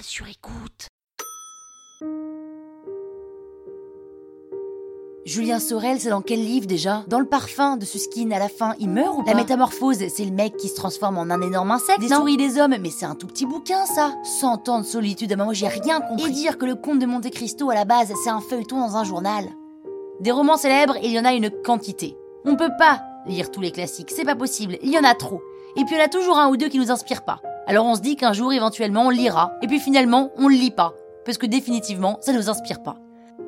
Sur écoute. Julien Sorel, c'est dans quel livre déjà? Dans le parfum de Suskin, à la fin, il meurt ou pas? La métamorphose, c'est le mec qui se transforme en un énorme insecte Des souris des hommes, mais c'est un tout petit bouquin ça 100 ans de solitude, à moi j'ai rien compris. Et dire que le conte de Monte Cristo à la base, c'est un feuilleton dans un journal. Des romans célèbres, il y en a une quantité. On peut pas lire tous les classiques, c'est pas possible, il y en a trop. Et puis il y en a toujours un ou deux qui nous inspirent pas. Alors on se dit qu'un jour éventuellement on lira, et puis finalement on le lit pas, parce que définitivement ça nous inspire pas.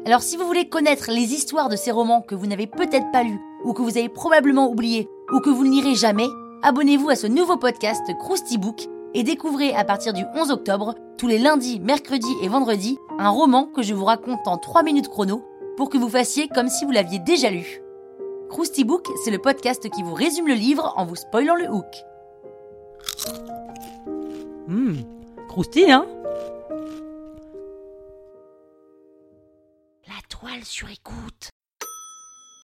Alors si vous voulez connaître les histoires de ces romans que vous n'avez peut-être pas lus, ou que vous avez probablement oubliés, ou que vous ne lirez jamais, abonnez-vous à ce nouveau podcast Krusty Book et découvrez à partir du 11 octobre, tous les lundis, mercredis et vendredis, un roman que je vous raconte en 3 minutes chrono pour que vous fassiez comme si vous l'aviez déjà lu. Krusty Book, c'est le podcast qui vous résume le livre en vous spoilant le hook. Hum, croustille, hein La toile sur écoute.